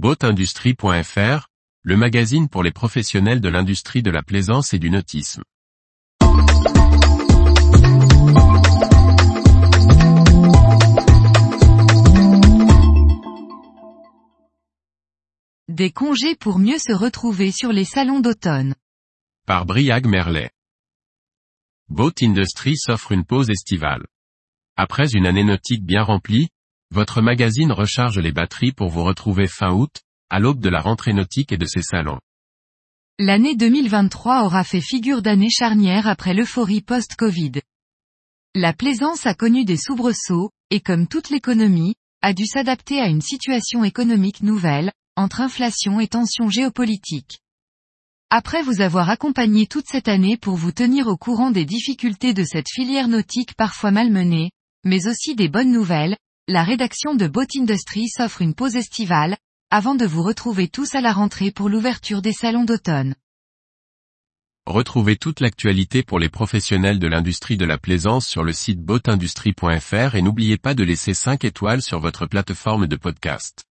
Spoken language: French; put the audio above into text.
Boatindustrie.fr, le magazine pour les professionnels de l'industrie de la plaisance et du nautisme. Des congés pour mieux se retrouver sur les salons d'automne. Par Briag Merlet. Boat Industry s'offre une pause estivale. Après une année nautique bien remplie, votre magazine recharge les batteries pour vous retrouver fin août, à l'aube de la rentrée nautique et de ses salons. L'année 2023 aura fait figure d'année charnière après l'euphorie post-Covid. La plaisance a connu des soubresauts, et comme toute l'économie, a dû s'adapter à une situation économique nouvelle, entre inflation et tensions géopolitiques. Après vous avoir accompagné toute cette année pour vous tenir au courant des difficultés de cette filière nautique parfois malmenée, mais aussi des bonnes nouvelles, la rédaction de Boat Industry s'offre une pause estivale, avant de vous retrouver tous à la rentrée pour l'ouverture des salons d'automne. Retrouvez toute l'actualité pour les professionnels de l'industrie de la plaisance sur le site boatindustrie.fr et n'oubliez pas de laisser 5 étoiles sur votre plateforme de podcast.